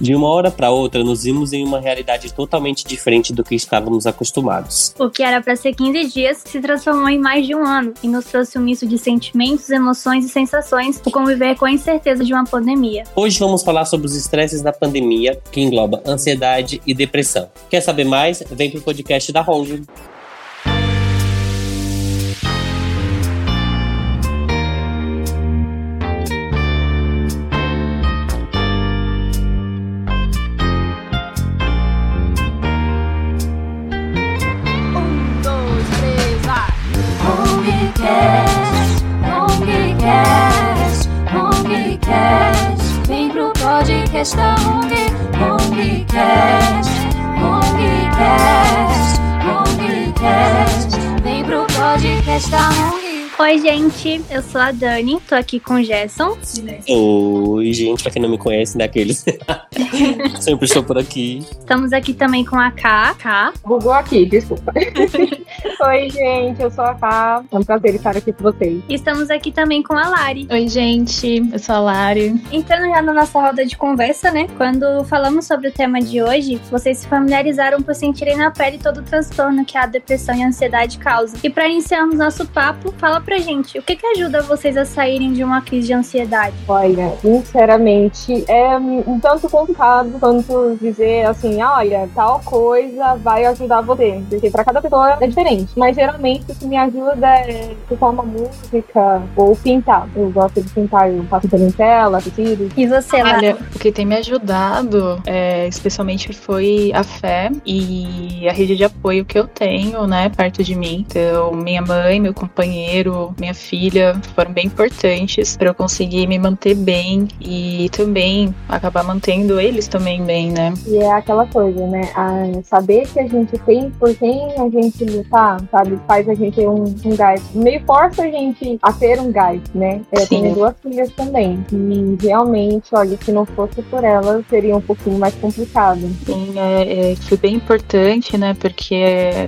De uma hora para outra, nos vimos em uma realidade totalmente diferente do que estávamos acostumados. O que era para ser 15 dias se transformou em mais de um ano e nos trouxe um misto de sentimentos, emoções e sensações por conviver com a incerteza de uma pandemia. Hoje vamos falar sobre os estresses da pandemia, que engloba ansiedade e depressão. Quer saber mais? Vem pro podcast da Hong. Oi, gente, eu sou a Dani, tô aqui com o Gerson. Oi, gente, pra quem não me conhece, daqueles. Sempre estou por aqui. Estamos aqui também com a K. K. Bugou aqui, desculpa. Oi, gente, eu sou a Ká. É um prazer estar aqui com vocês. E estamos aqui também com a Lari. Oi, gente, eu sou a Lari. Entrando já na nossa roda de conversa, né? Quando falamos sobre o tema de hoje, vocês se familiarizaram por sentirem na pele todo o transtorno que a depressão e a ansiedade causam. E para iniciarmos nosso papo, fala pra gente, o que que ajuda vocês a saírem de uma crise de ansiedade? Olha, sinceramente, é um tanto complicado quanto dizer assim, olha, tal coisa vai ajudar você. Porque pra cada pessoa é diferente. Mas geralmente o que me ajuda é escutar uma música ou pintar. Eu gosto de pintar, eu faço pela tela, tecido. E você, Lari? Olha, o que tem me ajudado, é, especialmente, foi a fé e a rede de apoio que eu tenho, né, perto de mim. Então, minha mãe, meu companheiro, minha filha foram bem importantes para eu conseguir me manter bem e também acabar mantendo eles também bem, né? E é aquela coisa, né? A saber que a gente tem por quem a gente lutar, sabe? Faz a gente ter um, um gás. Meio força a gente a ter um gás, né? Eu Sim. tenho duas filhas também. E realmente, olha, se não fosse por elas, seria um pouquinho mais complicado. Sim, é, é, foi bem importante, né? Porque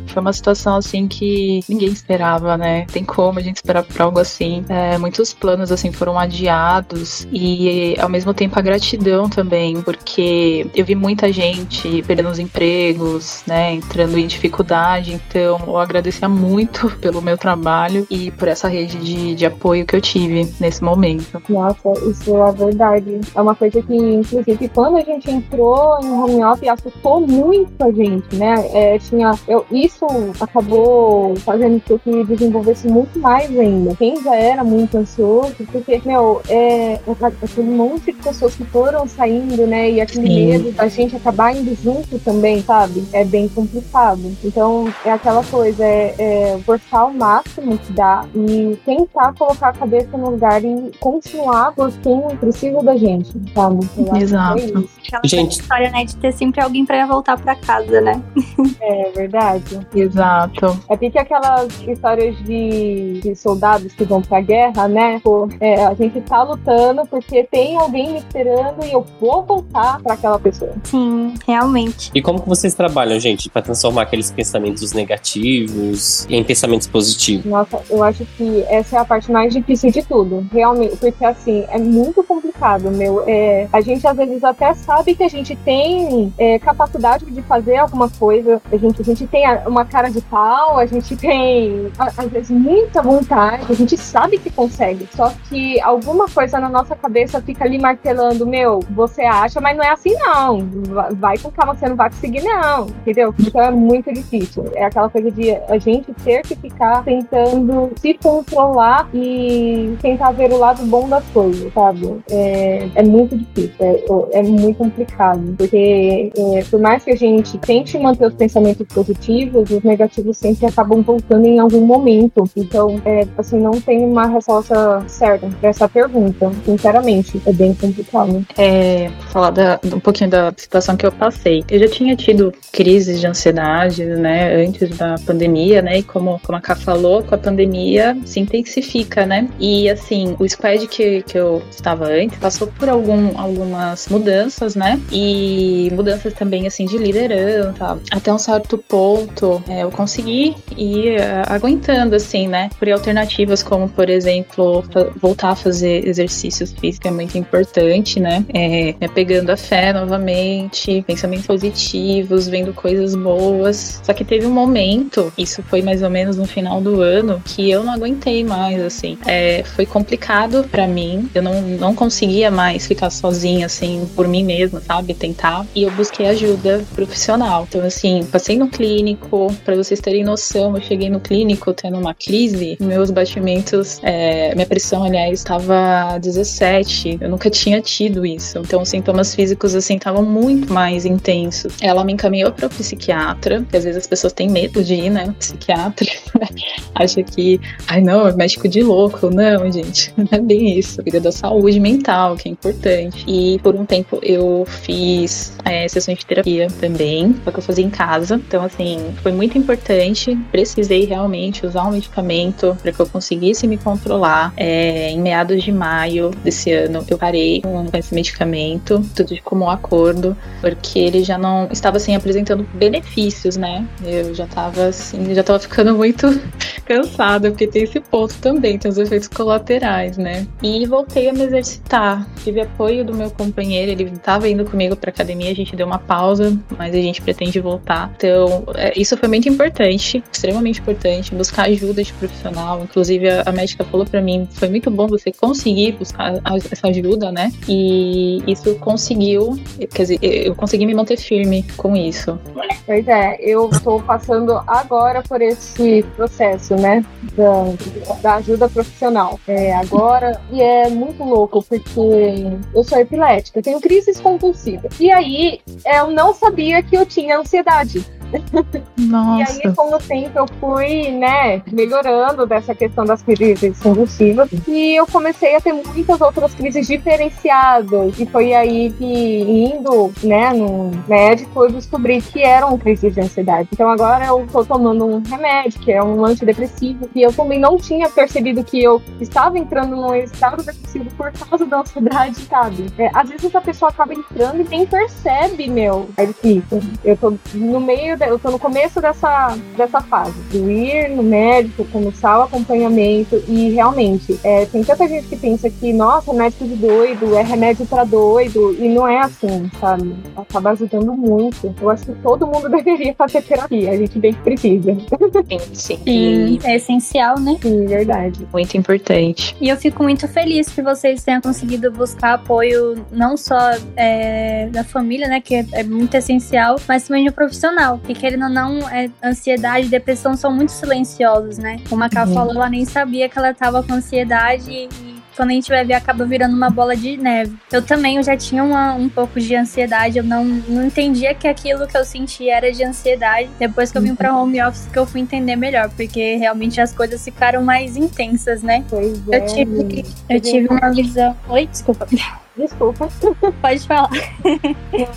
foi uma situação assim que ninguém esperava, né? Tem como a gente esperar por algo assim. É, muitos planos assim foram adiados e ao mesmo tempo a gratidão também, porque eu vi muita gente perdendo os empregos, né? Entrando em dificuldade. Então eu agradecia muito pelo meu trabalho e por essa rede de, de apoio que eu tive nesse momento. Nossa, isso é verdade. É uma coisa que, inclusive, quando a gente entrou em home office, assustou muito a gente, né? É, tinha, eu, isso acabou fazendo com que desenvolvesse muito mais ainda. Quem já era muito ansioso, porque, meu, é, é aquele monte de pessoas que foram saindo, né? E aquele Sim. medo da gente acabar indo junto também, sabe? É bem complicado. Então, é aquela coisa, é, é forçar o máximo que dá e tentar colocar a cabeça no lugar e continuar por quem precisa da gente, sabe? Exato. É, isso. Aquela Gente. história, né, de ter sempre alguém pra voltar pra casa, né? é verdade. Exato. É porque aquelas histórias de, de soldados que vão pra guerra, né? Pô, é, a gente tá lutando porque tem alguém me esperando e eu vou voltar pra aquela pessoa. Sim, realmente. E como que vocês trabalham, gente, para transformar aqueles pensamentos negativos em pensamentos positivos? Nossa, eu acho que essa é a parte mais difícil de tudo. Realmente, porque assim, é muito complicado, meu. É, a gente às vezes até sabe que a gente tem é, capacidade de fazer alguma coisa. A gente, a gente tem uma cara de pau, a gente tem, às vezes, muita vontade, a gente sabe que consegue. Só que alguma coisa na nossa cabeça fica ali martelando, meu, você acha, mas não é assim não. Va- Vai com calma, você não vai conseguir, não. Entendeu? Então é muito difícil. É aquela coisa de a gente ter que ficar tentando se controlar e tentar ver o lado bom das coisas, sabe? É, é muito difícil, é, é muito complicado. Porque é, por mais que a gente tente manter os pensamentos positivos, os negativos sempre acabam voltando em algum momento. Então, é, assim, não tem uma resposta certa pra essa pergunta. Sinceramente, é bem complicado. é, falar da- um pouquinho da situação que eu passei. Eu já tinha tido crises de ansiedade, né, antes da pandemia, né, e como, como a Ká falou, com a pandemia se intensifica, né, e assim, o squad que, que eu estava antes passou por algum, algumas mudanças, né, e mudanças também, assim, de liderança, até um certo ponto é, eu consegui ir eh, aguentando, assim, né, por eu alternativas, como, por exemplo, voltar a fazer exercícios físicos é muito importante, né? É, me apegando a fé novamente, pensamentos positivos, vendo coisas boas. Só que teve um momento, isso foi mais ou menos no final do ano, que eu não aguentei mais, assim. É, foi complicado para mim, eu não, não conseguia mais ficar sozinha, assim, por mim mesma, sabe? Tentar. E eu busquei ajuda profissional. Então, assim, passei no clínico, para vocês terem noção, eu cheguei no clínico tendo uma crise, meus batimentos, é, minha pressão, aliás, estava 17. Eu nunca tinha tido isso. Então, os sintomas físicos, assim, estavam muito mais intensos. Ela me encaminhou para o psiquiatra, que às vezes as pessoas têm medo de ir, né? Psiquiatra. Acha que, ai não, é médico de louco. Não, gente, não é bem isso. Cuida da saúde mental, que é importante. E por um tempo eu fiz é, sessões de terapia também, só que eu fazia em casa. Então, assim, foi muito importante. Precisei realmente usar um medicamento para que eu conseguisse me controlar. É, em meados de maio desse ano, eu parei com esse medicamento, tudo de comum acordo, porque ele já não estava assim apresentando benefícios, né? Eu já estava assim, já estava ficando muito cansada, porque tem esse ponto também, tem os efeitos colaterais, né? E voltei a me exercitar. Tive apoio do meu companheiro, ele estava indo comigo para academia, a gente deu uma pausa, mas a gente pretende voltar. Então, é, isso foi muito importante, extremamente importante, buscar ajuda de profissional. Inclusive, a, a médica falou para mim, foi muito bom você conseguir buscar essa ajuda, né? E isso conseguiu, quer dizer, eu consegui me manter firme com isso. Pois é, eu estou passando agora por esse processo, né, da, da ajuda profissional. É, agora, e é muito louco, porque eu sou epilética, tenho crises convulsivas. E aí, eu não sabia que eu tinha ansiedade. Nossa. E aí, com o tempo, eu fui, né, melhorando dessa questão das crises convulsivas. E eu comecei a ter muitas outras crises diferenciadas. E foi aí que, indo, né, no médico, eu descobri que eram crises de ansiedade. Então, agora eu tô tomando um remédio, que é um antidepressivo. E eu também não tinha percebido que eu estava entrando num estado depressivo por causa da ansiedade, sabe? É, às vezes a pessoa acaba entrando e nem percebe, meu. É difícil. Eu tô no meio eu tô no começo dessa, dessa fase, de ir no médico, começar o acompanhamento e realmente, é, tem tanta gente que pensa que, nossa, médico de doido, é remédio para doido, e não é assim, sabe? Acaba ajudando muito. Eu acho que todo mundo deveria fazer terapia, a gente bem que precisa. Sim, sim. Sim, é essencial, né? Sim, verdade. Muito importante. E eu fico muito feliz que vocês tenham conseguido buscar apoio não só é, da família, né, que é, é muito essencial, mas também do profissional que querendo ou não, é, ansiedade e depressão são muito silenciosos, né? Como a Ká uhum. falou, ela nem sabia que ela tava com ansiedade e quando a gente vai ver, acaba virando uma bola de neve. Eu também eu já tinha uma, um pouco de ansiedade, eu não, não entendia que aquilo que eu sentia era de ansiedade. Depois que eu vim pra home office, que eu fui entender melhor, porque realmente as coisas ficaram mais intensas, né? Pois eu, é, tive, eu tive uma visão. Oi, desculpa. Desculpa. Pode falar.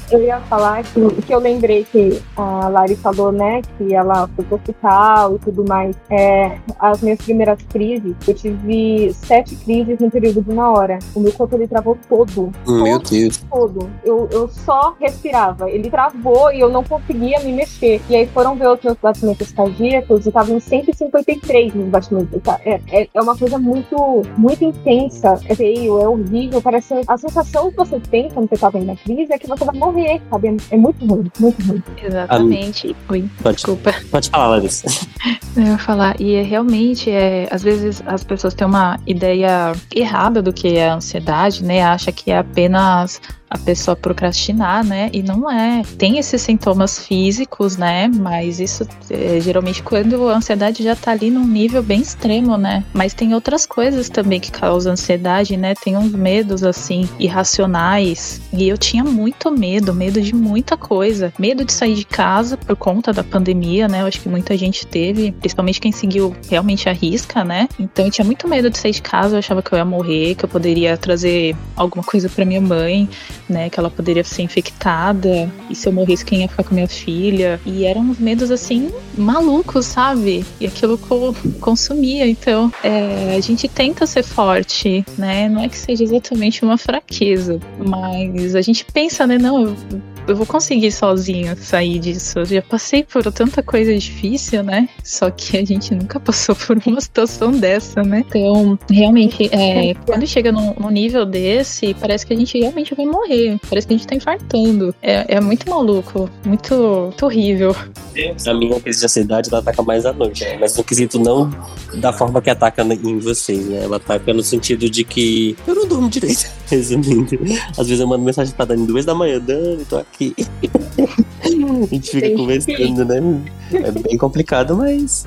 Eu ia falar que, que eu lembrei que a Lari falou, né, que ela foi pro hospital e tudo mais. É, as minhas primeiras crises, eu tive sete crises no período de uma hora. O meu corpo ele travou todo. Meu todo, Deus. Todo. Eu, eu só respirava. Ele travou e eu não conseguia me mexer. E aí foram ver os meus batimentos cardíacos e estavam em 153 nos batimentos. É, é, é uma coisa muito, muito intensa. É feio, é horrível. Parece as sensação que você tem quando você tá vendo a crise é que você vai morrer, sabe? É muito ruim, muito ruim. Exatamente. Oi, pode, desculpa. Pode falar, Larissa. Eu ia falar, e é, realmente, é, às vezes as pessoas têm uma ideia errada do que é a ansiedade, né? Acha que é apenas a pessoa procrastinar, né? E não é. Tem esses sintomas físicos, né? Mas isso é, geralmente quando a ansiedade já tá ali num nível bem extremo, né? Mas tem outras coisas também que causam ansiedade, né? Tem uns medos assim irracionais. E eu tinha muito medo, medo de muita coisa. Medo de sair de casa por conta da pandemia, né? Eu acho que muita gente teve, principalmente quem seguiu realmente a risca, né? Então eu tinha muito medo de sair de casa, eu achava que eu ia morrer, que eu poderia trazer alguma coisa para minha mãe né? Que ela poderia ser infectada. E se eu morresse, quem ia ficar com minha filha? E eram uns medos assim, malucos, sabe? E aquilo co consumia. Então, é, a gente tenta ser forte, né? Não é que seja exatamente uma fraqueza, mas a gente pensa, né? Não, eu eu vou conseguir sozinha sair disso. Eu já passei por tanta coisa difícil, né? Só que a gente nunca passou por uma situação dessa, né? Então, realmente, é, quando chega num, num, nível desse, parece que a gente realmente vai morrer. Parece que a gente tá infartando. É, é muito maluco, muito, muito horrível. A minha crise de ansiedade ela ataca mais à noite, né? mas no quesito não da forma que ataca em vocês, né? Ela ataca no sentido de que eu não durmo direito, resumindo. Às vezes eu mando mensagem pra Dani duas da manhã, Dani, tô aqui. a gente fica conversando, né? É bem complicado, mas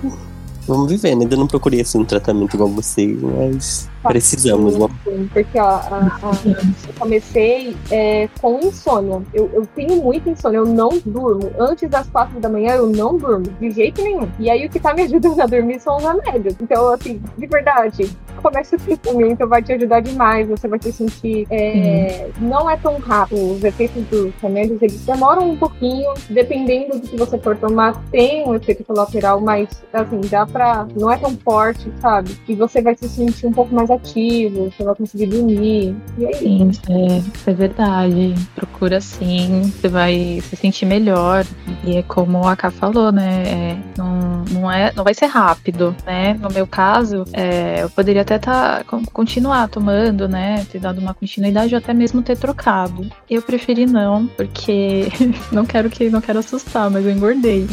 vamos vivendo. Ainda não procurei assim um tratamento igual vocês, mas precisamos. Sim, porque ó, a, a, eu comecei é, com insônia. Eu, eu tenho muita insônia, eu não durmo. Antes das quatro da manhã eu não durmo, de jeito nenhum. E aí o que tá me ajudando a dormir são os remédios. Então, assim, de verdade, comece esse suplemento, vai te ajudar demais. Você vai se sentir. É, não é tão rápido. Os efeitos dos remédios eles demoram um pouquinho, dependendo do que você for tomar, tem um efeito colateral, mas assim, dá pra. Não é tão forte, sabe? E você vai se sentir um pouco mais ativo, você vai conseguir dormir. E aí? É sim, é, é verdade. Procura sim, você vai se sentir melhor. E é como a Ká falou, né? É, não, não, é, não vai ser rápido, né? No meu caso, é, eu poderia até tá, continuar tomando, né? Ter dado uma continuidade ou até mesmo ter trocado. Eu preferi não, porque não quero que não quero assustar, mas eu engordei.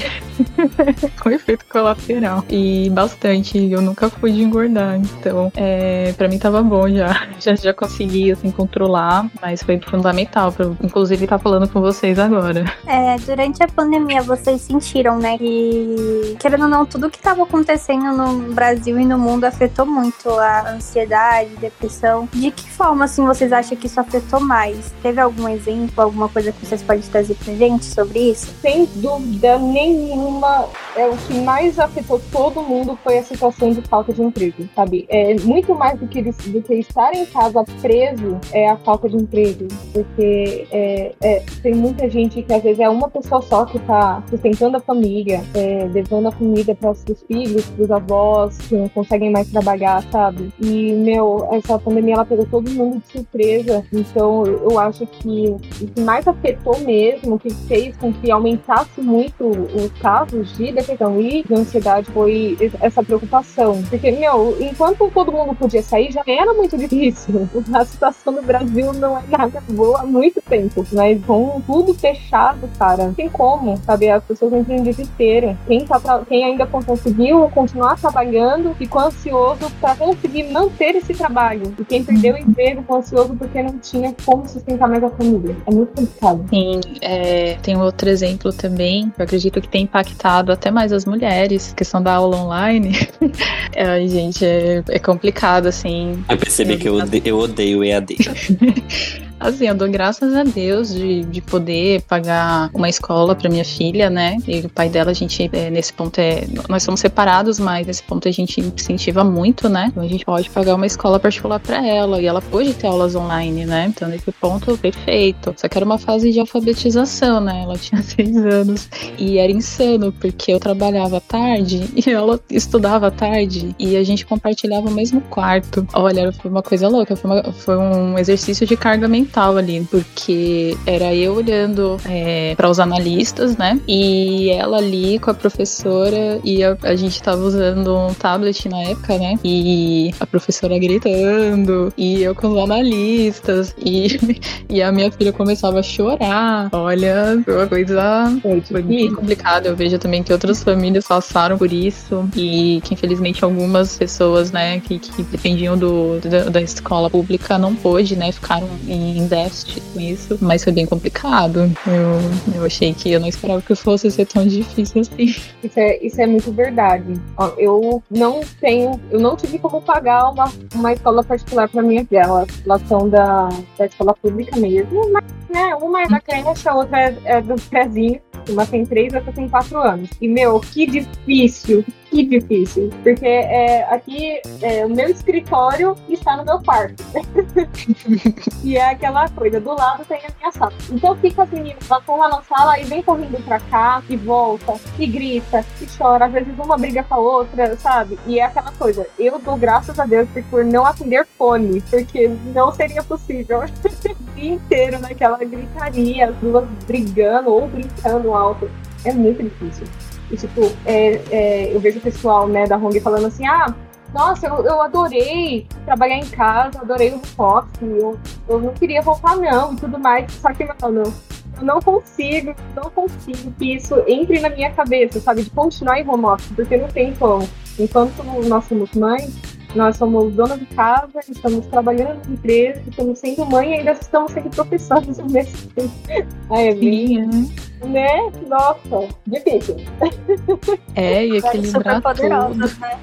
Com efeito colateral. E bastante. Eu nunca fui de engordar. Então, é, para mim tava bom já. Já, já consegui assim, controlar, mas foi fundamental pra inclusive estar tá falando com vocês agora. É, durante a pandemia vocês sentiram, né, que querendo ou não, tudo que tava acontecendo no Brasil e no mundo afetou muito a ansiedade, depressão. De que forma, assim, vocês acham que isso afetou mais? Teve algum exemplo, alguma coisa que vocês podem trazer pra gente sobre isso? Sem dúvida nenhuma, é o que mais afetou todo mundo foi a situação de falta de emprego, sabe? É muito mais do que, do que estar em casa preso é a falta de emprego, porque é, é, tem muita gente que às vezes é uma pessoa só que tá sustentando a família, é, levando a comida para os filhos, para os avós que não conseguem mais trabalhar, sabe? E, meu, essa pandemia ela pegou todo mundo de surpresa. Então, eu acho que o que mais afetou mesmo, o que fez com que aumentasse muito os casos de depressão e de ansiedade foi essa preocupação. Porque, meu, enquanto todo mundo podia sair, já era muito difícil. A situação no Brasil não é nada boa há muito tempo. Mas com tudo fechado, cara, não tem como, sabe? As pessoas entram em desespero. Quem, tá pra... Quem ainda conseguiu continuar trabalhando ficou ansioso para conseguir manter esse trabalho. E quem perdeu o emprego ficou ansioso porque não tinha como sustentar mais a família. É muito complicado. Sim, é, tem outro exemplo também, que eu acredito que tem impactado até mais as mulheres, questão da aula online. Ai, gente, é, é complicado, assim. Eu percebi que eu, eu odeio EAD. Assim, eu dou graças a Deus de, de poder pagar uma escola para minha filha, né? E o pai dela, a gente, é, nesse ponto, é. Nós somos separados, mas nesse ponto a gente incentiva muito, né? Então a gente pode pagar uma escola particular para ela e ela pode ter aulas online, né? Então, nesse ponto, perfeito. Só que era uma fase de alfabetização, né? Ela tinha seis anos e era insano, porque eu trabalhava tarde e ela estudava tarde e a gente compartilhava o mesmo quarto. Olha, foi uma coisa louca, foi, uma, foi um exercício de carga mental fundamental ali, porque era eu olhando é, para os analistas, né? E ela ali com a professora, e a, a gente tava usando um tablet na época, né? E a professora gritando, e eu com os analistas, e, e a minha filha começava a chorar. Olha, foi uma coisa foi bem complicada. Eu vejo também que outras famílias passaram por isso, e que infelizmente algumas pessoas, né, que, que dependiam do, da, da escola pública não pôde, né, ficaram em em déficit com isso, mas foi bem complicado. Eu, eu achei que eu não esperava que fosse ser tão difícil assim. Isso é, isso é muito verdade. Eu não tenho, eu não tive como pagar uma, uma escola particular para minha filha. Elas são da, da escola pública mesmo, mas né, uma é da creche, a outra é, é do prézinho. Uma tem três, outra tem quatro anos. E, meu, que difícil que difícil. Porque é, aqui é, o meu escritório está no meu quarto. e é aquela coisa, do lado tem a minha sala. Então fica as meninas, elas estão lá na sala e vem correndo pra cá, e volta, e grita, e chora. Às vezes uma briga com a outra, sabe? E é aquela coisa, eu dou graças a Deus por não atender fone, porque não seria possível. o dia inteiro naquela gritaria, as duas brigando ou brincando alto. É muito difícil. E, tipo, é, é, eu vejo o pessoal né, da Hong falando assim, ah, nossa, eu, eu adorei trabalhar em casa, adorei o home eu, eu não queria voltar não e tudo mais, só que não, eu não consigo, não consigo que isso entre na minha cabeça, sabe, de continuar em home office, porque não tem como. Enquanto nós somos mães, nós somos donas de casa, estamos trabalhando na empresa, estamos sendo mãe e ainda estamos sendo professores ao mesmo tempo. É bem, né? Nossa, difícil. É, e equilibrar tudo. Né?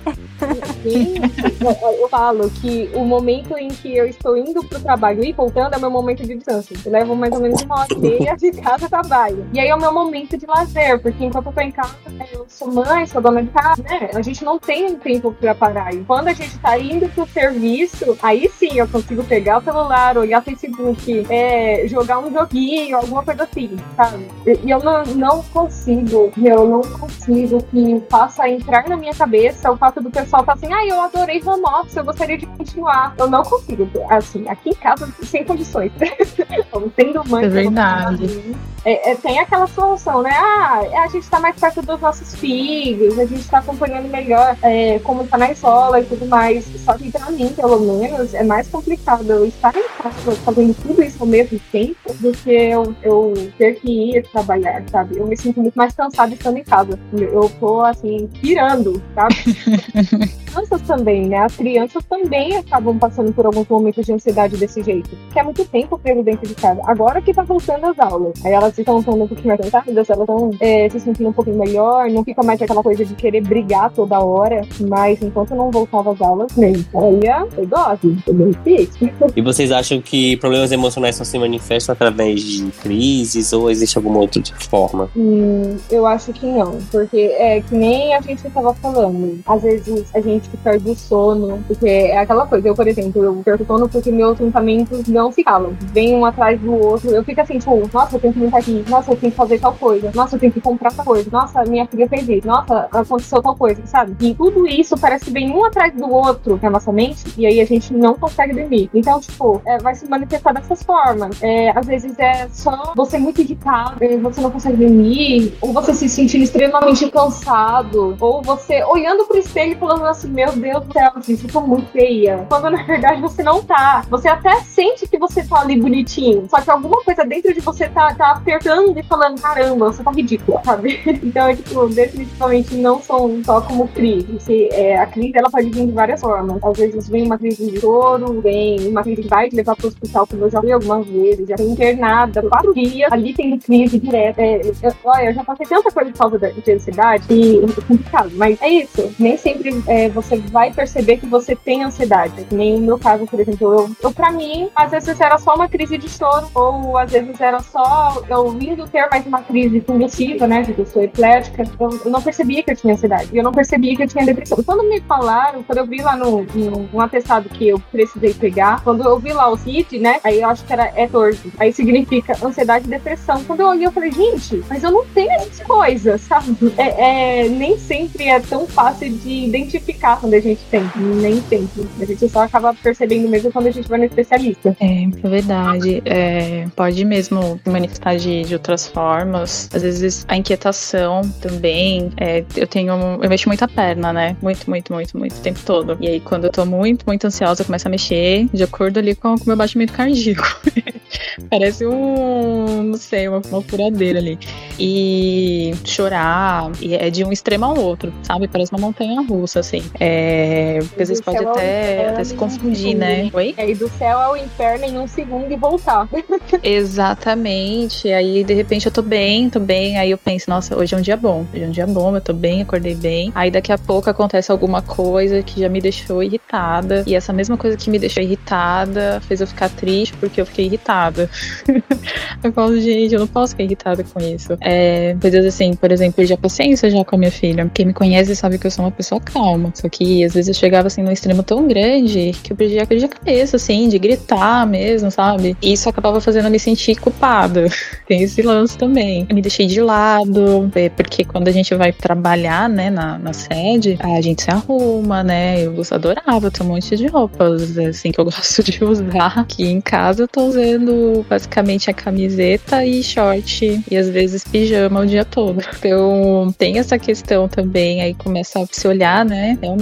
eu falo que o momento em que eu estou indo pro trabalho e voltando é o meu momento de descanso. Eu levo mais ou menos uma hora e meia de casa trabalho. E aí é o meu momento de lazer, porque enquanto eu tô em casa, eu sou mãe, sou dona de casa, né? A gente não tem um tempo pra parar. E quando a gente tá indo pro serviço, aí sim eu consigo pegar o celular, olhar Facebook, é, jogar um joguinho, alguma coisa assim, sabe? E eu não, não consigo, eu não consigo que faça entrar na minha cabeça o fato do pessoal tá assim, ah, eu adorei home office, eu gostaria de continuar. Eu não consigo, assim, aqui em casa, sem condições. Tendo mãe. É verdade. É, é, tem aquela solução, né? Ah, a gente tá mais perto dos nossos filhos, a gente tá acompanhando melhor é, como tá na escola e tudo mais. Só que pra mim, pelo menos, é mais complicado eu estar em casa fazendo tudo isso ao mesmo tempo do que eu, eu ter que ir trabalhar, sabe? Eu me sinto muito mais cansada estando em casa. Eu tô, assim, pirando, sabe? crianças também, né? As crianças também acabam passando por alguns momentos de ansiedade desse jeito. Que é muito tempo preso dentro de casa. Agora que tá voltando as aulas. Aí elas estão um pouquinho mais cansadas, elas estão é, se sentindo um pouquinho melhor, não fica mais aquela coisa de querer brigar toda hora. Mas enquanto não voltava as aulas, nem olha, foi dose, foi bem difícil. E vocês acham que problemas emocionais só se manifestam através de crises ou existe alguma outra forma? Hum, eu acho que não. Porque é que nem a gente estava falando. Às vezes a gente que perde o sono, porque é aquela coisa. Eu, por exemplo, eu perco o sono porque meus pensamentos não se calam. Vem um atrás do outro. Eu fico assim, tipo, nossa, eu tenho que limpar aqui. Nossa, eu tenho que fazer tal coisa. Nossa, eu tenho que comprar tal coisa. Nossa, minha filha fez isso. Nossa, aconteceu tal coisa, sabe? E tudo isso parece que vem um atrás do outro na nossa mente e aí a gente não consegue dormir. Então, tipo, é, vai se manifestar dessas formas. É, às vezes é só você muito irritado, você não consegue dormir, ou você se sentindo extremamente cansado, ou você olhando pro espelho e falando assim, meu Deus do céu, gente, eu tô muito feia. Quando na verdade você não tá. Você até sente que você tá ali bonitinho. Só que alguma coisa dentro de você tá, tá apertando e falando, caramba, você tá ridícula, sabe? Então, é, tipo, definitivamente não são só como crise. Se, é, a crise, ela pode vir de várias formas. Às vezes vem uma crise de choro, vem uma crise que vai te levar pro hospital, como eu já vi algumas vezes. Já fui internada quatro dias, ali tem crise direta. É, eu, olha, eu já passei tanta coisa por causa de ansiedade e é complicado. Mas é isso. Nem sempre é, você vai perceber que você tem ansiedade. Nem no meu caso, por exemplo, eu, eu pra mim, às vezes era só uma crise de choro, ou às vezes era só eu vindo ter mais uma crise convulsiva, né? Porque eu sou eplética. Eu, eu, não percebia que eu tinha ansiedade. Eu não percebia que eu tinha depressão. Quando me falaram, quando eu vi lá no, no um atestado que eu precisei pegar, quando eu vi lá o CID, né? Aí eu acho que era E14. Aí significa ansiedade e depressão. Quando eu olhei, eu falei, gente, mas eu não tenho essas coisas, sabe? É, é, nem sempre é tão fácil de identificar quando a gente tem. Nem sempre. A gente só acaba percebendo mesmo quando a gente vai no especialista. É, é verdade. É, pode mesmo manifestar de, de outras formas. Às vezes a inquietação também. É, eu tenho. Eu mexo muito a perna, né? Muito, muito, muito, muito o tempo todo. E aí, quando eu tô muito, muito ansiosa, eu começo a mexer de acordo ali com o meu batimento cardíaco. Parece um. Não sei, uma, uma furadeira ali. E chorar. E é de um extremo ao outro, sabe? Parece uma montanha russa, assim. É, porque às vezes pode até, até se confundir, né? Oi? É, e do céu ao inferno em um segundo e voltar. Exatamente. Aí, de repente, eu tô bem, tô bem. Aí eu penso, nossa, hoje é um dia bom. Hoje é um dia bom, eu tô bem, acordei bem. Aí daqui a pouco acontece alguma coisa que já me deixou irritada. E essa mesma coisa que me deixou irritada fez eu ficar triste porque eu fiquei irritada. eu falo, gente, eu não posso ficar irritada com isso. É, é, coisas assim, por exemplo, perdi a paciência já com a minha filha. Quem me conhece sabe que eu sou uma pessoa calma. Só que às vezes eu chegava assim num extremo tão grande que eu perdia, a cabeça, assim, de gritar mesmo, sabe? E isso acabava fazendo eu me sentir culpada. Tem esse lance também. Eu me deixei de lado, é, porque quando a gente vai trabalhar, né, na, na sede, a gente se arruma, né? Eu adorava ter um monte de roupas, assim, que eu gosto de usar. Aqui em casa eu tô usando basicamente a camiseta e short e às vezes pijama o dia todo. Então tem essa questão também, aí começa a se olhar, né? Realmente,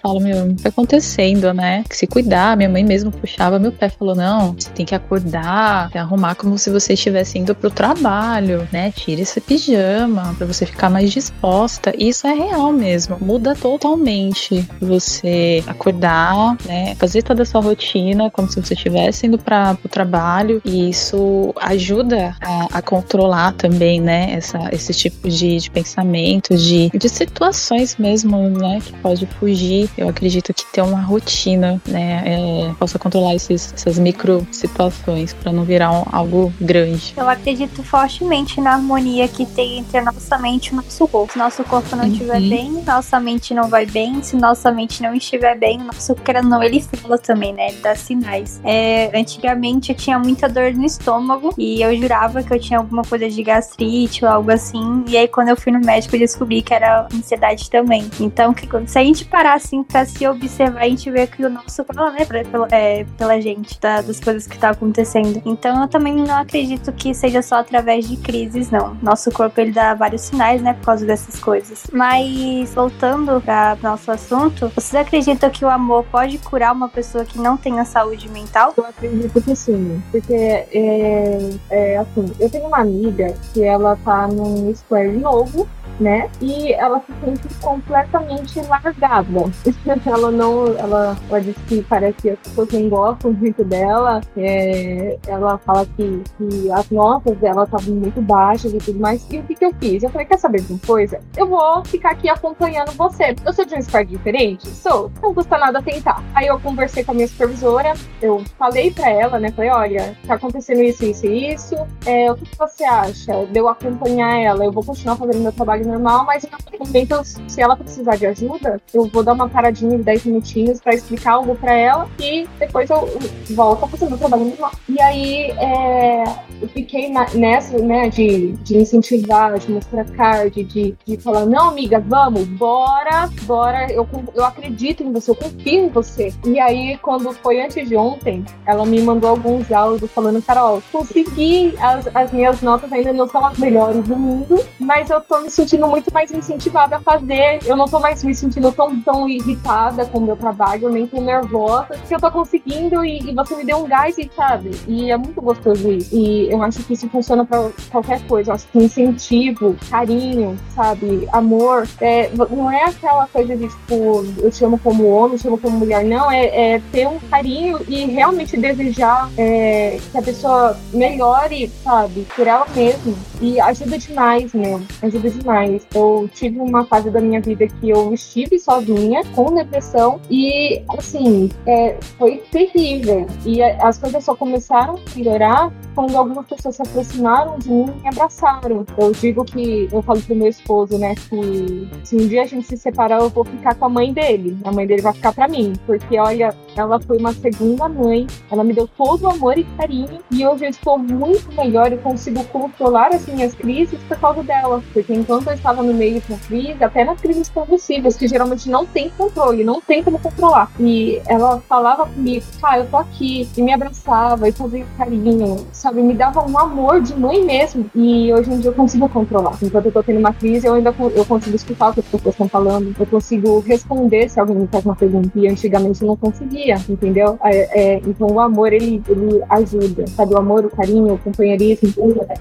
falo, meu, o que tá acontecendo, né? Que se cuidar, minha mãe mesmo puxava meu pé, falou: não, você tem que acordar, arrumar como se você estivesse indo pro trabalho, né? Tira esse pijama para você ficar mais disposta. Isso é real mesmo, muda totalmente você acordar, né? Fazer toda a sua rotina como se você estivesse indo para o trabalho e isso ajuda a, a, controlar também, né? Essa, esse tipo de, de pensamento, de, de situações mesmo, né? Que pode fugir. Eu acredito que ter uma rotina, né? É, possa controlar esses, essas micro situações para não virar um, algo grande. Eu acredito fortemente na harmonia que tem entre a nossa mente e o nosso corpo. Se nosso corpo não uhum. estiver bem, nossa mente não vai bem. Se nossa mente não estiver bem, nosso crânio ele fala também, né? Ele dá sinais. É, antigamente eu tinha muita dor no estômago e eu jurava que eu tinha alguma coisa de gastrite ou algo assim. E aí quando eu fui no médico eu descobri que era ansiedade também. Então, que, se a gente parar assim pra se observar, a gente vê que o nosso fala, né, pela, é, pela gente, tá, das coisas que tá acontecendo. Então eu também não acredito que seja só através de crises, não. Nosso corpo ele dá vários sinais, né, por causa dessas coisas. Mas voltando para nosso assunto, vocês acreditam que o amor pode curar uma pessoa que não tenha saúde mental? Eu acredito que sim, porque é, é assim, eu tenho uma amiga que ela tá num square novo né? E ela se sente completamente largada. ela não, ela, ela disse que parece que as pessoas nem gostam muito dela. É, ela fala que, que as notas dela estavam muito baixas e tudo mais. E o que, que eu fiz? Eu falei, quer saber de uma coisa? Eu vou ficar aqui acompanhando você. Eu sou de um squad diferente? Sou. Não custa nada tentar. Aí eu conversei com a minha supervisora, eu falei pra ela, né? Falei, olha, tá acontecendo isso, isso e isso. É, o que, que você acha de eu acompanhar ela? Eu vou continuar fazendo meu trabalho normal, mas em algum momento, se ela precisar de ajuda, eu vou dar uma paradinha de 10 minutinhos para explicar algo para ela e depois eu volto a fazer meu trabalho normal. E aí é, eu fiquei na, nessa, né, de, de incentivar, de mostrar card, de, de falar, não, amiga, vamos, bora, bora, eu, eu acredito em você, eu confio em você. E aí, quando foi antes de ontem, ela me mandou alguns áudios falando, Carol, consegui, as, as minhas notas ainda não são as melhores do mundo, mas eu tô me sentindo sentindo muito mais incentivada a fazer. Eu não tô mais me sentindo tão, tão irritada com o meu trabalho, nem tão nervosa, que eu tô conseguindo e, e, você me deu um gás, e, sabe? E é muito gostoso isso. E eu acho que isso funciona pra qualquer coisa. Eu acho que incentivo, carinho, sabe? Amor. É, não é aquela coisa de, tipo, eu te amo como homem, eu te amo como mulher. Não, é, é ter um carinho e realmente desejar é, que a pessoa melhore, sabe? Por ela mesma. E ajuda demais, meu. Ajuda demais mas eu tive uma fase da minha vida que eu estive sozinha, com depressão, e assim, é, foi terrível. E as coisas só começaram a melhorar quando algumas pessoas se aproximaram de mim e me abraçaram. Eu digo que, eu falo pro meu esposo, né, que se um dia a gente se separar, eu vou ficar com a mãe dele. A mãe dele vai ficar pra mim. Porque, olha, ela foi uma segunda mãe, ela me deu todo o amor e carinho, e hoje eu estou muito melhor e consigo controlar as minhas crises por causa dela. Porque enquanto eu estava no meio da crise, até nas crises convulsivas, que geralmente não tem controle, não tem como controlar. E ela falava comigo, ah, eu tô aqui, e me abraçava e fazia carinho sabe? Me dava um amor de mãe mesmo. E hoje em dia eu consigo controlar. Enquanto eu tô tendo uma crise, eu ainda eu consigo escutar o que as pessoas estão falando. Eu consigo responder se alguém me faz uma pergunta. E antigamente eu não conseguia, entendeu? É, é, então o amor, ele, ele ajuda, sabe? O amor, o carinho, o companheirismo,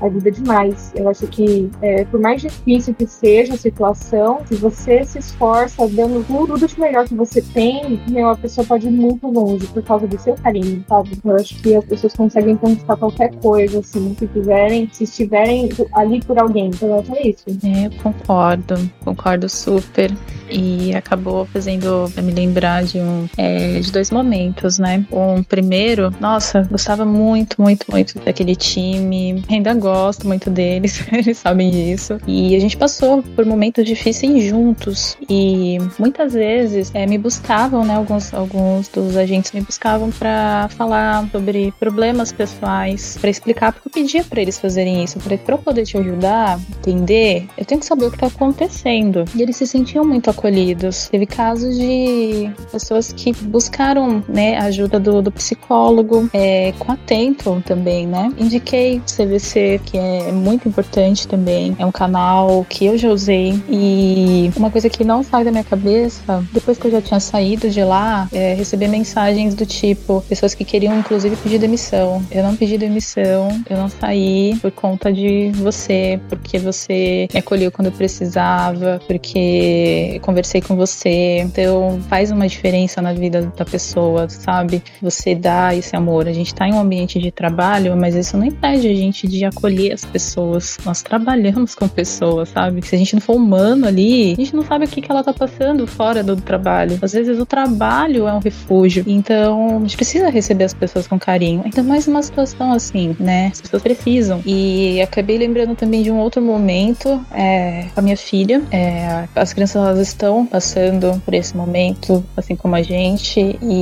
ajuda demais. Eu acho que, é, por mais difícil que seja a situação, se você se esforça dando tudo de melhor que você tem, meu, a pessoa pode ir muito longe por causa do seu carinho, sabe? Eu acho que as pessoas conseguem conquistar qualquer coisa, assim, se quiserem, se estiverem ali por alguém. Então, é isso. É, eu concordo, concordo super. e acabou fazendo me lembrar de um é, de dois momentos, né? Um primeiro, nossa, gostava muito, muito, muito daquele time. Ainda gosto muito deles, eles sabem disso. E a gente passou por momentos difíceis juntos e muitas vezes é, me buscavam, né? Alguns, alguns dos agentes me buscavam para falar sobre problemas pessoais, para explicar porque eu pedia para eles fazerem isso, para eu poder te ajudar, entender, eu tenho que saber o que tá acontecendo. E eles se sentiam muito acolhidos. Teve casos de pessoas que buscaram, né, a ajuda do, do psicólogo, é, com atento também, né? Indiquei o CVC, que é muito importante também. É um canal que eu já usei. E uma coisa que não sai da minha cabeça, depois que eu já tinha saído de lá, é receber mensagens do tipo, pessoas que queriam inclusive pedir demissão. Eu não pedi demissão, eu não saí por conta de você, porque você me acolheu quando eu precisava, porque conversei com você. Então faz uma diferença na vida da pessoa, sabe? Você dá esse amor. A gente tá em um ambiente de trabalho, mas isso não impede a gente de acolher as pessoas. Nós trabalhamos com pessoas, sabe? Se a gente não for humano ali, a gente não sabe o que, que ela tá passando fora do trabalho. Às vezes o trabalho é um refúgio. Então, a gente precisa receber as pessoas com carinho. Ainda mais numa situação assim, né? As pessoas precisam. E acabei lembrando também de um outro momento, é, a minha filha. É, as crianças elas estão passando por esse momento, assim como a gente, e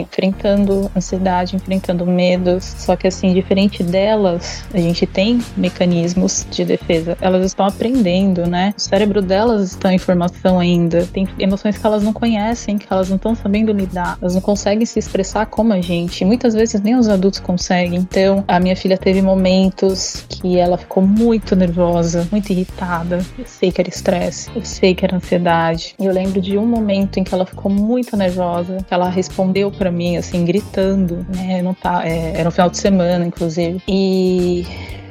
enfrentando ansiedade, enfrentando medos. Só que assim, diferente delas, a gente tem mecanismos de defesa. Elas estão aprendendo, né? O cérebro delas está em formação ainda. Tem emoções que elas não conhecem, que elas não estão sabendo lidar. Elas não conseguem se expressar como a gente. Muitas vezes nem os adultos conseguem. Então, a minha filha teve momentos que ela ficou muito nervosa, muito irritada. Eu sei que era estresse, eu sei que era ansiedade. E eu lembro de um momento em que ela ficou muito nervosa, que ela respondeu para mim assim gritando, né? Não tá, é, era um final de semana, inclusive. E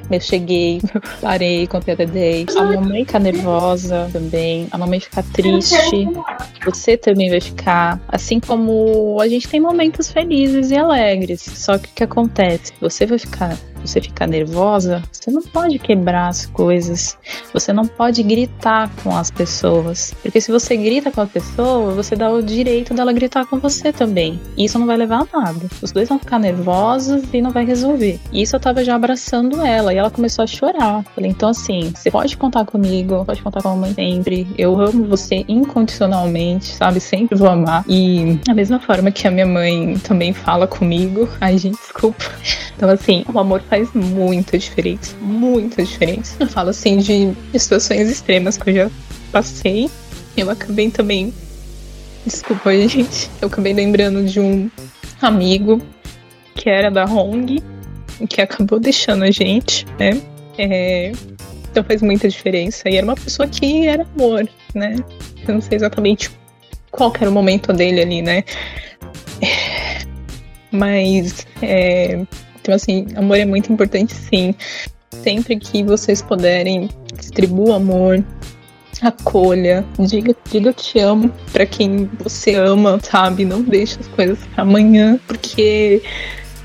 eu cheguei, parei, contei a Dedei. A mamãe fica nervosa também, a mamãe fica triste, você também vai ficar. Assim como a gente tem momentos felizes e alegres. Só que o que acontece? Você vai ficar você ficar nervosa, você não pode quebrar as coisas, você não pode gritar com as pessoas, porque se você grita com a pessoa, você dá o direito dela gritar com você também. E isso não vai levar a nada. Os dois vão ficar nervosos e não vai resolver. E isso eu tava já abraçando ela e ela começou a chorar. Falei, então assim, você pode contar comigo, pode contar com a mãe sempre. Eu amo você incondicionalmente, sabe? Sempre vou amar. E da mesma forma que a minha mãe também fala comigo, ai gente, desculpa. Então assim, o amor faz muita diferença, muita diferença. Eu falo assim de situações extremas que eu já passei. Eu acabei também. Desculpa, gente. Eu acabei lembrando de um amigo que era da Hong, que acabou deixando a gente, né? É, então faz muita diferença. E era uma pessoa que era amor, né? Eu não sei exatamente qual era o momento dele ali, né? Mas é, então, assim, amor é muito importante, sim. Sempre que vocês puderem, distribua amor, acolha, diga, diga te amo para quem você ama, sabe? Não deixe as coisas para amanhã, porque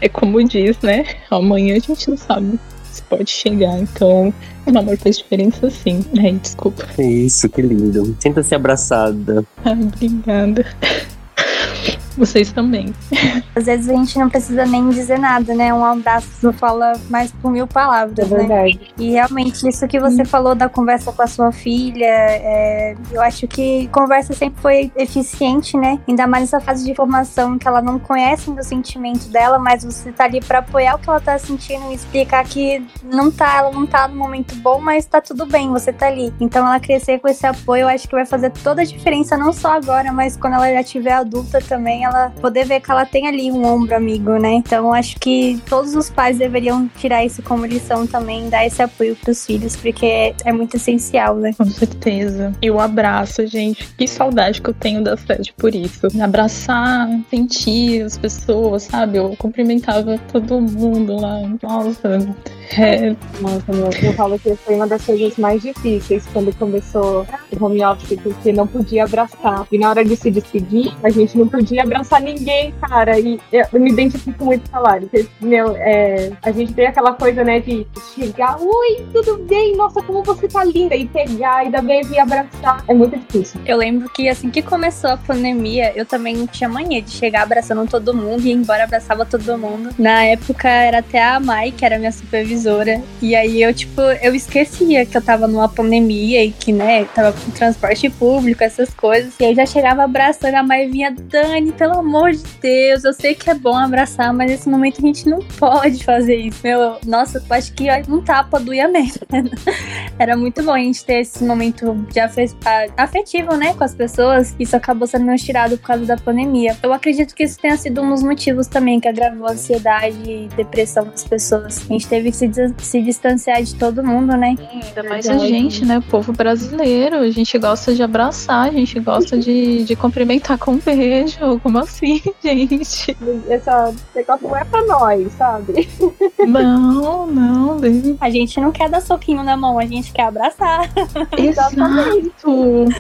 é como diz, né? Amanhã a gente não sabe se pode chegar, então o amor faz diferença sim. Ai, desculpa. Isso, que lindo. Sinta-se abraçada. Ai, obrigada. Vocês também. Às vezes a gente não precisa nem dizer nada, né? Um abraço fala mais por mil palavras, É verdade. né? E realmente, isso que você falou da conversa com a sua filha, é, eu acho que conversa sempre foi eficiente, né? Ainda mais nessa fase de formação que ela não conhece o sentimento dela, mas você tá ali pra apoiar o que ela tá sentindo e explicar que não tá, ela não tá no momento bom, mas tá tudo bem, você tá ali. Então ela crescer com esse apoio, eu acho que vai fazer toda a diferença, não só agora, mas quando ela já tiver adulta também, ela poder ver que ela tem ali um ombro amigo, né? Então acho que todos os pais deveriam tirar isso como lição também, dar esse apoio pros filhos, porque é, é muito essencial, né? Com certeza. E o abraço, gente. Que saudade que eu tenho da Fed por isso. Abraçar, sentir as pessoas, sabe? Eu cumprimentava todo mundo lá. Nossa, É. Nossa, meu, eu falo que foi uma das coisas mais difíceis quando começou o home office, porque não podia abraçar. E na hora de se despedir, a gente não podia abraçar ninguém, cara. E eu, eu me identifico muito com a Meu, é, a gente tem aquela coisa, né, de chegar, oi, tudo bem? Nossa, como você tá linda! E pegar e também vir abraçar. É muito difícil. Eu lembro que assim que começou a pandemia, eu também tinha mania de chegar abraçando todo mundo e embora abraçava todo mundo. Na época era até a Mai, que era minha supervisora. E aí eu, tipo, eu esquecia que eu tava numa pandemia e que, né, tava com transporte público, essas coisas. E aí já chegava abraçando, a Mai vinha, Dani, pelo amor de Deus, eu sei que é bom abraçar, mas nesse momento a gente não pode fazer isso. Meu, nossa, eu acho que um tapa doía mesmo. Era muito bom a gente ter esse momento de afetivo, né, com as pessoas. Isso acabou sendo tirado por causa da pandemia. Eu acredito que isso tenha sido um dos motivos também que agravou a ansiedade e depressão das pessoas. A gente teve que se, se distanciar de todo mundo, né? Ainda mais a gente, né? O povo brasileiro. A gente gosta de abraçar, a gente gosta de, de cumprimentar com um beijo. Como assim, gente? Essa negócio não é pra nós, sabe? Não, não. Deus. A gente não quer dar soquinho na mão, a gente quer abraçar. Exato.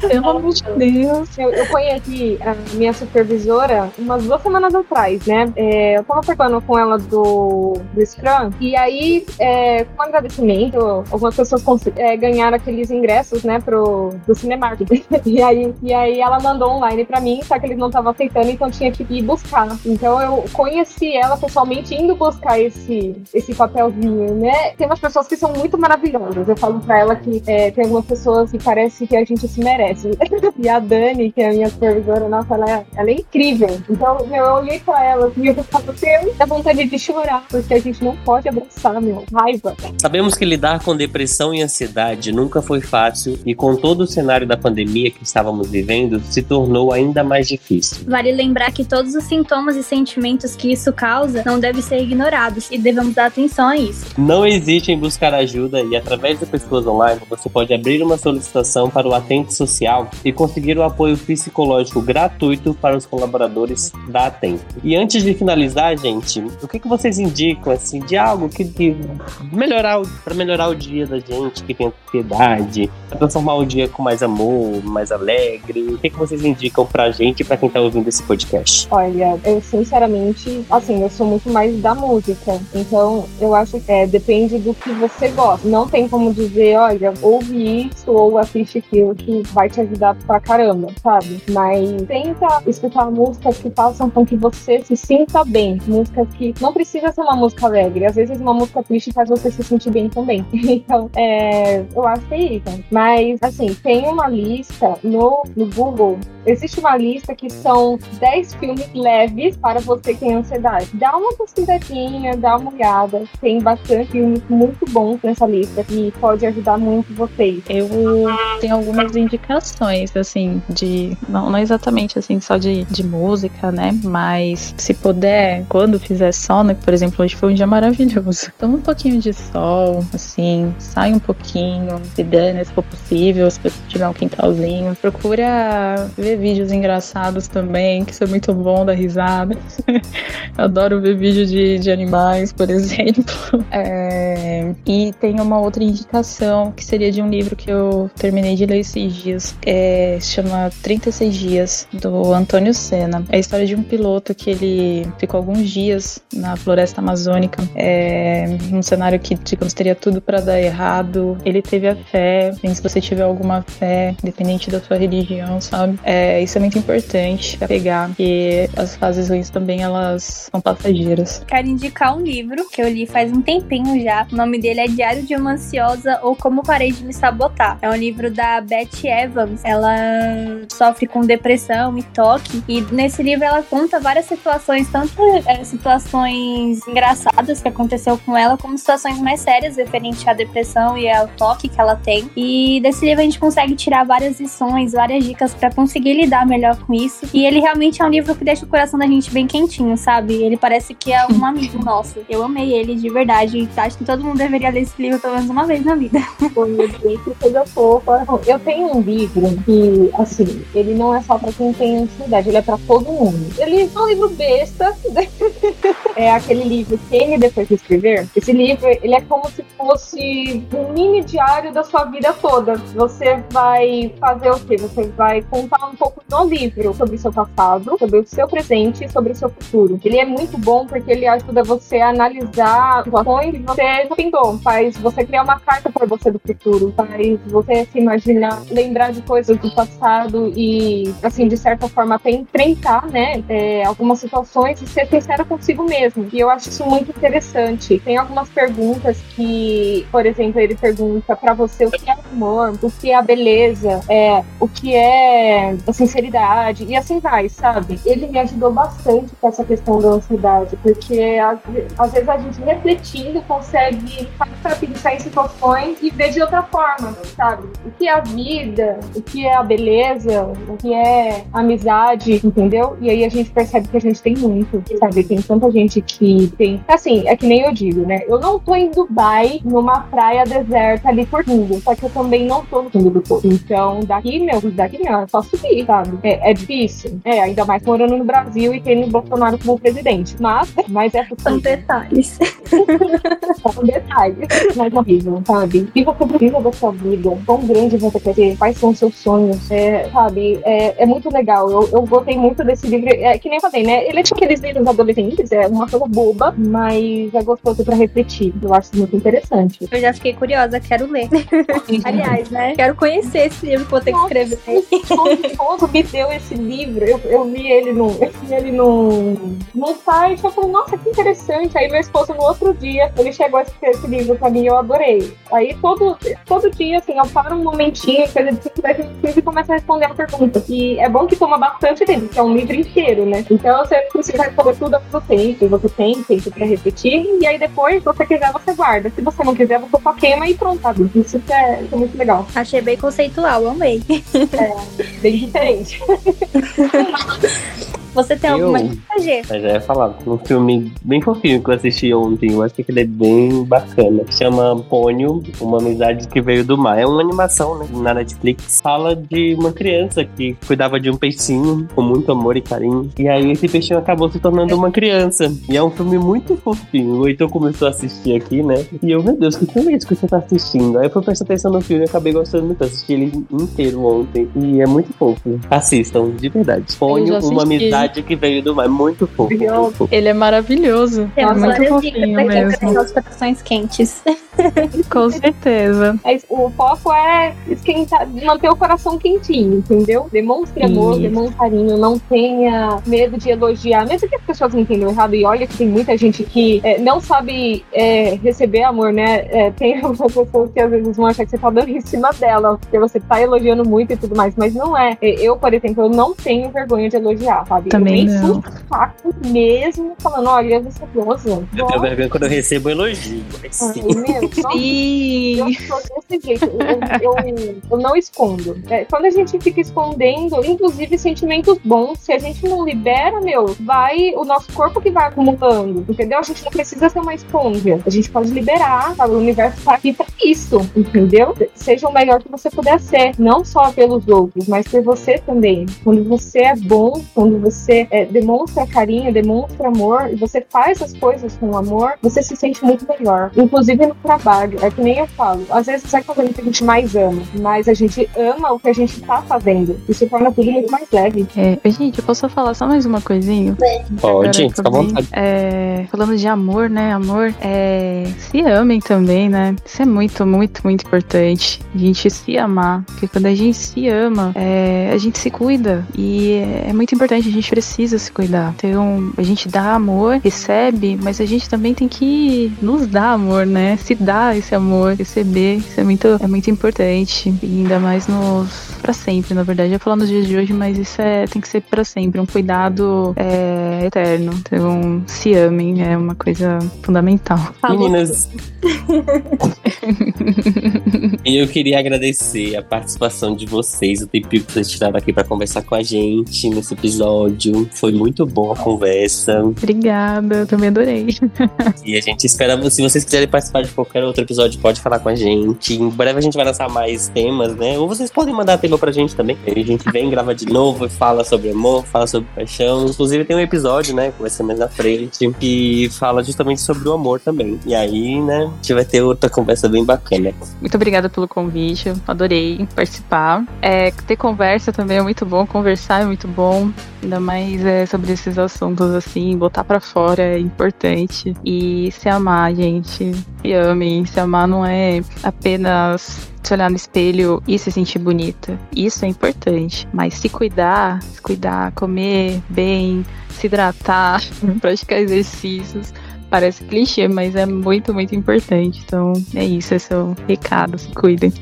Pelo amor de Deus. Eu, eu conheci a minha supervisora umas duas semanas atrás, né? É, eu tava participando com ela do, do Scrum, e aí, é, com agradecimento, algumas pessoas é, ganharam aqueles ingressos, né, pro, pro Cinemark. e, aí, e aí ela mandou online pra mim, só que eles não estavam aceitando, então tinha que ir buscar. Então eu conheci ela pessoalmente indo buscar esse, esse papelzinho, né? Tem umas pessoas que são muito maravilhosas. Eu falo pra ela que é, tem algumas pessoas que parece que a gente se merece. E a Dani, que é a minha supervisora, nossa, ela é, ela é incrível. Então, eu olhei pra ela assim, eu falava, Deus, dá vontade de chorar, porque a gente não pode abraçar, meu. Raiva. Sabemos que lidar com depressão e ansiedade nunca foi fácil e com todo o cenário da pandemia que estávamos vivendo, se tornou ainda mais difícil. Vale lembrar que todos os sintomas e sentimentos que isso causa não devem ser ignorados e devemos dar atenção a isso. Não hesite em buscar ajuda e através de pessoas online você pode abrir uma solicitação para o Atente Social e conseguir o apoio psicológico gratuito para os colaboradores da Atento. E antes de finalizar, gente, o que, que vocês indicam assim de algo que, que melhorar para melhorar o dia da gente que tem ansiedade, para transformar o dia com mais amor, mais alegre? O que, que vocês indicam pra gente para quem tá ouvindo esse podcast? Olha, eu sinceramente, assim, eu sou muito mais da música. Então, eu acho que é, depende do que você gosta. Não tem como dizer, olha, ouve isso ou assiste aquilo que vai te ajudar pra caramba, sabe? Mas tenta escutar músicas que façam com que você se sinta bem. Músicas que não precisa ser uma música alegre. Às vezes uma música triste faz você se sentir bem também. Então, é, eu acho que é isso. Mas, assim, tem uma lista no, no Google Existe uma lista que são 10 filmes leves para você que tem ansiedade. Dá uma pesquisadinha, dá uma olhada. Tem bastante filmes muito bons nessa lista que pode ajudar muito vocês. Eu tenho algumas indicações, assim, de. Não, não exatamente assim, só de, de música, né? Mas se puder, quando fizer sol, né? Por exemplo, hoje foi um dia maravilhoso. Um pouquinho de sol, assim, sai um pouquinho, se der, né, se for possível, se você tiver um quintalzinho. Procura ver vídeos engraçados também, que isso é muito bom da risada. Eu adoro ver vídeo de, de animais, por exemplo. É, E tem uma outra indicação que seria de um livro que eu terminei de ler esses dias. É, chama 36 Dias, do Antônio Senna. É a história de um piloto que ele ficou alguns dias na floresta amazônica, é, num cenário que, digamos, teria tudo para dar errado. Ele teve a fé, e se você tiver alguma fé, independente da sua religião, sabe? É, isso é muito importante pegar, porque as fases ruins também elas são passageiras. Quero indicar um livro que eu li faz um tempinho já. O nome dele é Diário de uma Ansiosa ou Como Parei de Me Sabotar. É um livro da Beth Evans. Ela sofre com depressão e toque. E nesse livro ela conta várias situações, tanto é, situações engraçadas que aconteceu com ela, como situações mais sérias referente à depressão e ao toque que ela tem. E desse livro a gente consegue tirar várias lições, várias dicas para conseguir lidar melhor com isso. E ele realmente é um livro que deixa o coração da gente bem quentinho, sabe? Ele parece que é um amigo nosso. Eu amei ele de verdade. Acho que todo mundo deveria ler esse livro pelo menos uma vez na vida. Deus, que coisa fofa. Eu tenho um livro que, assim, ele não é só pra quem tem ansiedade, ele é pra todo mundo. Ele é um livro besta. é aquele livro Quem Depois de Escrever. Esse livro, ele é como se fosse um mini diário da sua vida toda. Você vai fazer o quê? Você vai contar um pouco no livro sobre o seu passado, sobre o seu presente e sobre o seu futuro. Ele é muito bom porque ele ajuda você a analisar situações que você pintou, faz você criar uma carta para você do futuro, faz você se imaginar, lembrar de coisas do passado e, assim, de certa forma, até enfrentar, né, é, algumas situações e ser sincero consigo mesmo. E eu acho isso muito interessante. Tem algumas perguntas que, por exemplo, ele pergunta para você o que é amor, o que é a beleza, é, o que é a sinceridade, e assim vai, sabe? Ele me ajudou bastante com essa questão da ansiedade, porque às, vezes a gente refletindo consegue para pensar em situações e ver de outra forma, sabe? O que é a vida, o que é a beleza, o que é a amizade, entendeu? E aí a gente percebe que a gente tem muito, sabe? Tem tanta gente que tem. Assim, é que nem eu digo, né? Eu não tô em Dubai, numa praia deserta ali por tudo, só que eu também não tô no fundo do poço. Então, daqui, meu, daqui não, é só subir, sabe? É, é difícil. É, ainda mais morando no Brasil e tendo o Bolsonaro como presidente. Mas, mas é possível. São detalhes. São detalhes. Mas é horrível, sabe? O que você precisa da sua vida? Quão grande você quer ter? Quais são os seus sonhos? É, sabe? É, é muito legal. Eu, eu gostei muito desse livro. É que nem eu falei, né? Ele é tipo aqueles livros adolescentes, é uma coisa boba, mas é gostoso pra refletir. Eu acho muito interessante. Eu já fiquei curiosa, quero ler. Aliás, né? Quero conhecer esse livro que vou ter que escrever. O esposo me deu esse livro, eu, eu vi ele no, eu vi ele no, no site, eu falei, nossa, que interessante. Aí meu esposo, no outro dia, ele chegou a escrever esse livro pra mim e eu adorei. Aí todo, todo dia, assim, eu paro um momentinho, coisa de 5, 10 minutos e começo a responder a pergunta. E é bom que toma bastante tempo, que é um livro inteiro, né? Então você precisa responder tudo ao mesmo tempo, você tem tempo pra repetir, e aí depois, você quiser, você guarda. Se você não quiser, você só queima e pronto, sabe? Isso que é, isso é muito legal. Achei bem conceitual, amei. Bem diferente. Você tem Eu? alguma dica? Mas já ia falar, um filme bem fofinho que eu assisti ontem, eu acho que ele é bem bacana. Chama Pônio, uma amizade que veio do mar. É uma animação, né? Na Netflix. Fala de uma criança que cuidava de um peixinho com muito amor e carinho. E aí esse peixinho acabou se tornando uma criança. E é um filme muito fofinho. O Heitor começou a assistir aqui, né? E eu, meu Deus, que filme é esse que você tá assistindo? Aí eu fui prestar atenção no filme e acabei gostando muito. Assisti ele inteiro ontem. E é muito fofo. Assistam, de verdade. Já uma amizade que veio do mar. É Muito fofo. Muito fofo. Ele é maravilhoso. Temos é muito várias dicas fofinho mesmo. os corações quentes. Com certeza. Mas o foco é esquentar, manter o coração quentinho, entendeu? Demonstre amor, Isso. demonstre carinho, não tenha medo de elogiar, mesmo que as pessoas não entendam errado. E olha que tem muita gente que é, não sabe é, receber amor, né? É, tem algumas pessoas que às vezes vão achar que você tá dando em cima dela, porque você tá elogiando muito e tudo mais, mas não é. É, Eu, por exemplo, eu não tenho vergonha de elogiar, sabe? Também eu nem saco mesmo, falando, olha, você é gostosa. Eu tenho vergonha quando eu recebo elogio. Mas sim. Meu, Sim. eu sou desse jeito, eu, eu, eu não escondo. É, quando a gente fica escondendo, inclusive sentimentos bons, se a gente não libera, meu, vai o nosso corpo que vai acumulando, entendeu? A gente não precisa ser uma esponja. A gente pode liberar, sabe? O universo tá aqui pra isso, entendeu? Seja o melhor que você puder ser, não só pelos outros, mas por você também. Quando você é bom, quando você é, demonstra carinho, demonstra amor, e você faz as coisas com amor, você se sente muito melhor. Inclusive no trabalho. É que nem eu falo. Às vezes é fazendo o que a gente mais ama, mas a gente ama o que a gente tá fazendo. Isso torna tudo muito mais leve. É, gente, eu posso falar só mais uma coisinha? Pode, fica à vontade. É, falando de amor, né? Amor, é, se amem também, né? Isso é muito, muito, muito importante. A gente se amar. Porque quando a gente se ama, é, a gente se cuida. E é, muito importante, a gente precisa se cuidar. Então, a gente dá amor, recebe, mas a gente também tem que nos dar amor, né? Se dar esse amor, receber. Isso é muito, é muito importante. E ainda mais nos. pra sempre, na verdade. Eu falar nos dias de hoje, mas isso é, tem que ser pra sempre. Um cuidado é, eterno. Então, se amem, é uma coisa fundamental. Meninas. e eu queria agradecer a participação de vocês, o tempinho que vocês tiraram aqui pra conversar com a gente nesse episódio. Foi muito boa a conversa. Obrigada, eu também adorei. E a gente espera, se vocês quiserem participar de qualquer outro episódio, pode falar com a gente. Em breve a gente vai lançar mais temas, né? Ou vocês podem mandar tema pra gente também. Aí a gente vem, grava de novo e fala sobre amor, fala sobre paixão. Inclusive tem um episódio episódio, né? Que vai ser mais na frente, que fala justamente sobre o amor também. E aí, né, a gente vai ter outra conversa bem bacana. Muito obrigada pelo convite, adorei participar. É, ter conversa também é muito bom, conversar é muito bom, ainda mais é, sobre esses assuntos assim, botar para fora é importante. E se amar, gente, e amem. Se amar não é apenas se olhar no espelho e se sentir bonita. Isso é importante. Mas se cuidar, se cuidar, comer bem, se hidratar, praticar exercícios. Parece clichê, mas é muito, muito importante. Então, é isso, esse é o recado. Se cuidem.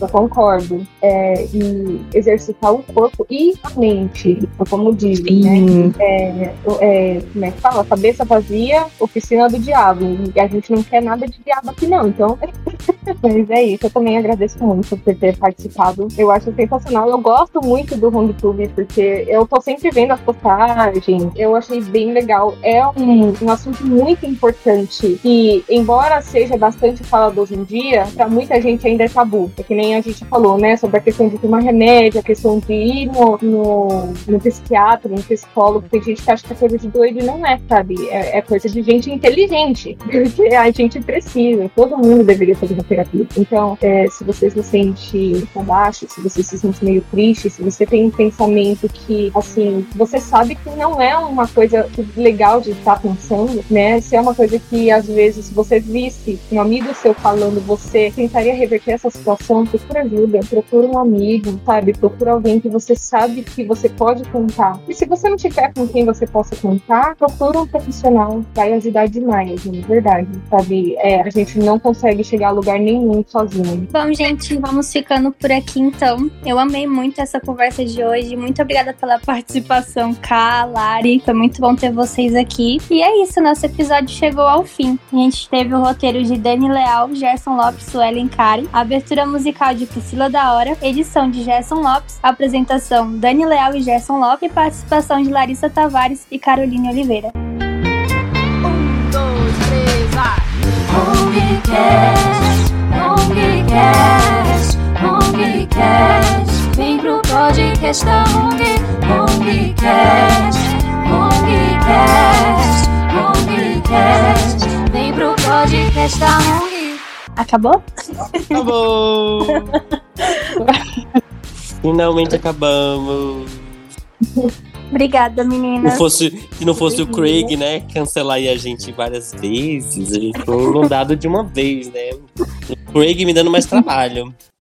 Eu concordo. É, e exercitar o corpo e a mente, como dizem, né? É, é, como é que fala? Cabeça vazia, oficina do diabo. E a gente não quer nada de diabo aqui, não. Então, mas é isso. Eu também agradeço muito por ter participado. Eu acho sensacional. Eu gosto muito do HomeTube, porque eu tô sempre vendo as postagens. Eu achei bem legal. É um, um assunto muito importante e, embora seja bastante falado hoje em dia, para muita gente ainda é tabu. É que nem a gente falou, né? Sobre a questão de tomar remédio, a questão de ir no, no, no psiquiatra, no psicólogo. Tem gente que acha que é coisa de doido e não é, sabe? É, é coisa de gente inteligente. Porque a gente precisa. Todo mundo deveria fazer uma terapia. Então, é, se você se sente baixo, se você se sente meio triste, se você tem um pensamento que, assim, você sabe que não é uma coisa legal de estar pensando, né? Se é uma coisa que, às vezes, você visse um amigo seu falando, você tentaria reverter essa situação, procura ajuda, procura um amigo, sabe? Procura alguém que você sabe que você pode contar. E se você não tiver com quem você possa contar, procura um profissional. Vai ajudar demais, de verdade, sabe? É, a gente não consegue chegar a lugar nenhum sozinho. Bom, gente, vamos ficando por aqui então. Eu amei muito essa conversa de hoje. Muito obrigada pela participação, Ká, Lari. Foi muito bom ter vocês aqui. E é isso, nosso episódio chegou ao fim. A gente teve o roteiro de Dani Leal, Gerson Lopes, Suelen Karen, abertura musical de Priscila da Hora, edição de Gerson Lopes, apresentação Dani Leal e Gerson Lopes e participação de Larissa Tavares e Caroline Oliveira. Um, dois, três, vai! Hongcast, Hongcast, Hongcast. Vem pro podcast da Hong, Hongcast, Hongcast, Hongcast. Vem pro podcast da Hong. Acabou? Acabou! Finalmente acabamos. Obrigada, Não meninas. fosse, se não fosse o Craig, né, cancelar aí a gente várias vezes, a gente foi inundado de uma vez, né? O Craig me dando mais trabalho.